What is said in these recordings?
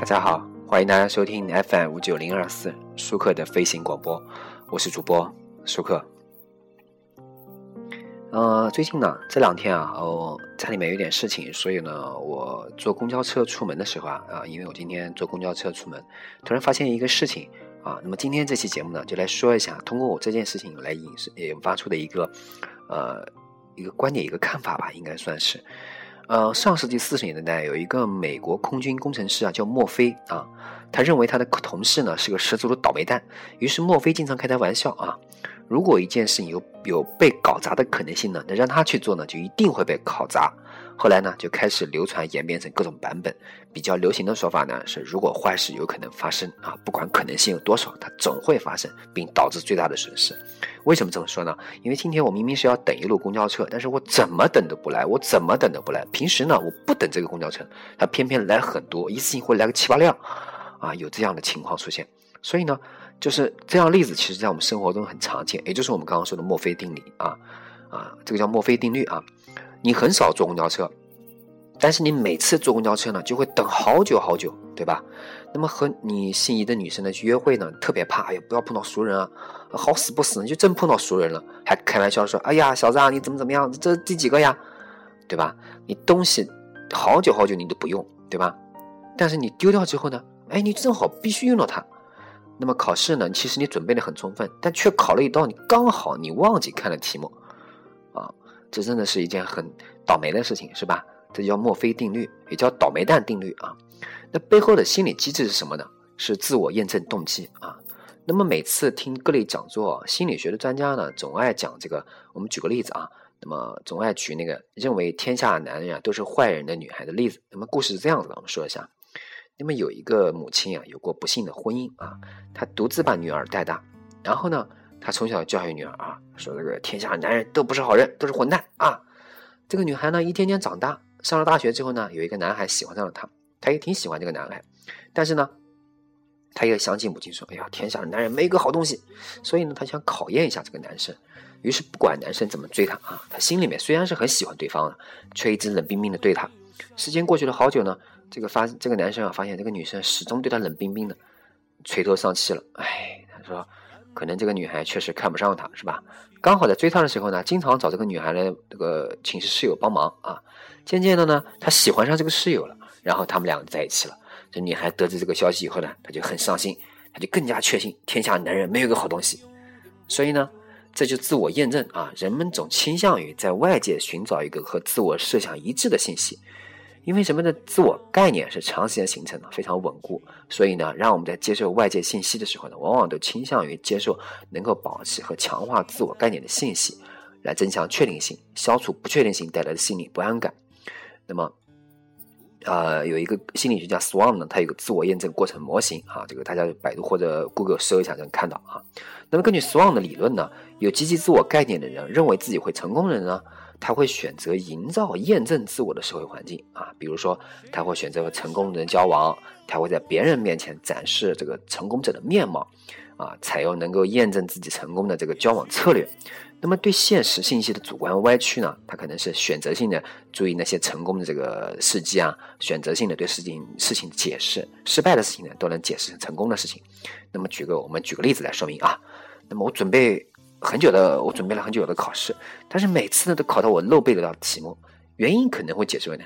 大家好，欢迎大家收听 FM 五九零二四舒克的飞行广播，我是主播舒克。呃，最近呢这两天啊，哦家里面有点事情，所以呢我坐公交车出门的时候啊，啊因为我今天坐公交车出门，突然发现一个事情啊，那么今天这期节目呢就来说一下，通过我这件事情来引引发出的一个呃一个观点一个看法吧，应该算是。呃，上世纪四十年代有一个美国空军工程师啊，叫墨菲啊，他认为他的同事呢是个十足的倒霉蛋，于是墨菲经常开他玩笑啊，如果一件事情有有被搞砸的可能性呢，那让他去做呢，就一定会被搞砸。后来呢，就开始流传演变成各种版本。比较流行的说法呢是，如果坏事有可能发生啊，不管可能性有多少，它总会发生，并导致最大的损失。为什么这么说呢？因为今天我明明是要等一路公交车，但是我怎么等都不来，我怎么等都不来。平时呢，我不等这个公交车，它偏偏来很多，一次性会来个七八辆，啊，有这样的情况出现。所以呢，就是这样例子，其实在我们生活中很常见，也就是我们刚刚说的墨菲定理啊，啊，这个叫墨菲定律啊。你很少坐公交车，但是你每次坐公交车呢，就会等好久好久，对吧？那么和你心仪的女生呢去约会呢，特别怕，哎呀，不要碰到熟人啊，好死不死，你就真碰到熟人了，还开玩笑说，哎呀，小子啊，你怎么怎么样？这第几个呀？对吧？你东西好久好久你都不用，对吧？但是你丢掉之后呢，哎，你正好必须用到它。那么考试呢，其实你准备的很充分，但却考了一道你刚好你忘记看了题目，啊。这真的是一件很倒霉的事情，是吧？这叫墨菲定律，也叫倒霉蛋定律啊。那背后的心理机制是什么呢？是自我验证动机啊。那么每次听各类讲座，心理学的专家呢，总爱讲这个。我们举个例子啊，那么总爱举那个认为天下男人啊都是坏人的女孩的例子。那么故事是这样子的，我们说一下。那么有一个母亲啊，有过不幸的婚姻啊，她独自把女儿带大，然后呢？她从小教育女儿啊，说这个天下男人都不是好人，都是混蛋啊。这个女孩呢，一天天长大，上了大学之后呢，有一个男孩喜欢上了她，她也挺喜欢这个男孩。但是呢，她也想起母亲说：“哎呀，天下的男人没一个好东西。”所以呢，她想考验一下这个男生。于是不管男生怎么追她啊，她心里面虽然是很喜欢对方的，却一直冷冰冰的对他。时间过去了好久呢，这个发这个男生啊，发现这个女生始终对他冷冰冰的，垂头丧气了。哎，他说。可能这个女孩确实看不上他，是吧？刚好在追他的时候呢，经常找这个女孩的这个寝室室友帮忙啊。渐渐的呢，他喜欢上这个室友了，然后他们两个在一起了。这女孩得知这个消息以后呢，她就很伤心，她就更加确信天下男人没有一个好东西。所以呢，这就自我验证啊，人们总倾向于在外界寻找一个和自我设想一致的信息。因为什么的自我概念是长时间形成的，非常稳固，所以呢，让我们在接受外界信息的时候呢，往往都倾向于接受能够保持和强化自我概念的信息，来增强确定性，消除不确定性带来的心理不安感。那么，呃，有一个心理学家 Swan 呢，他有个自我验证过程模型啊，这个大家百度或者 Google 搜一下就能看到啊。那么根据 Swan 的理论呢，有积极自我概念的人认为自己会成功的人呢。他会选择营造验证自我的社会环境啊，比如说他会选择和成功人交往，他会在别人面前展示这个成功者的面貌，啊，采用能够验证自己成功的这个交往策略。那么对现实信息的主观歪曲呢，他可能是选择性的注意那些成功的这个事迹啊，选择性的对事情事情解释，失败的事情呢都能解释成成功的事情。那么举个我们举个例子来说明啊，那么我准备。很久的，我准备了很久的考试，但是每次呢都考到我漏背的道题目，原因可能会解释为呢，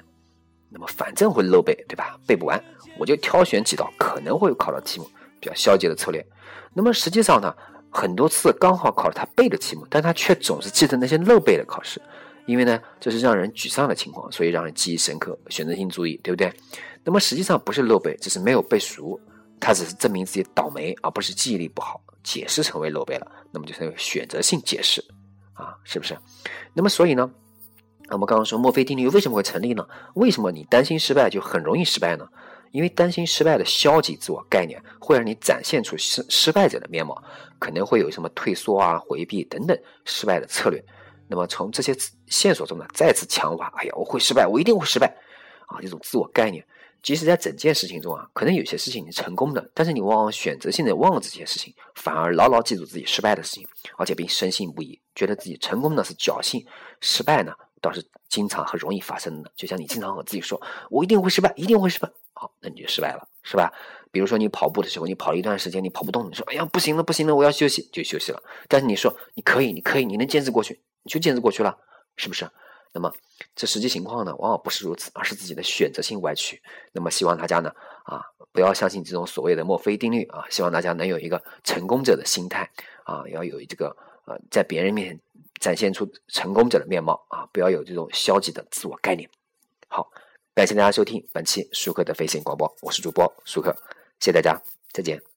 那么反正会漏背，对吧？背不完，我就挑选几道可能会考到题目，比较消极的策略。那么实际上呢，很多次刚好考了他背的题目，但他却总是记得那些漏背的考试，因为呢这是让人沮丧的情况，所以让人记忆深刻，选择性注意，对不对？那么实际上不是漏背，只是没有背熟，他只是证明自己倒霉，而不是记忆力不好。解释成为漏背了，那么就是选择性解释，啊，是不是？那么所以呢，我们刚刚说墨菲定律为什么会成立呢？为什么你担心失败就很容易失败呢？因为担心失败的消极自我概念会让你展现出失失败者的面貌，可能会有什么退缩啊、回避等等失败的策略。那么从这些线索中呢，再次强化，哎呀，我会失败，我一定会失败，啊，这种自我概念。即使在整件事情中啊，可能有些事情你成功的，但是你往往选择性的忘了这些事情，反而牢牢记住自己失败的事情，而且并深信不疑，觉得自己成功呢是侥幸，失败呢倒是经常和容易发生的。就像你经常和自己说：“我一定会失败，一定会失败。”好，那你就失败了，是吧？比如说你跑步的时候，你跑了一段时间，你跑不动，你说：“哎呀，不行了，不行了，我要休息。”就休息了。但是你说你可以，你可以，你能坚持过去，你就坚持过去了，是不是？那么这实际情况呢，往往不是如此，而是自己的选择性歪曲。那么希望大家呢，啊，不要相信这种所谓的墨菲定律啊，希望大家能有一个成功者的心态啊，要有这个呃，在别人面前展现出成功者的面貌啊，不要有这种消极的自我概念。好，感谢大家收听本期舒克的飞行广播，我是主播舒克，谢谢大家，再见。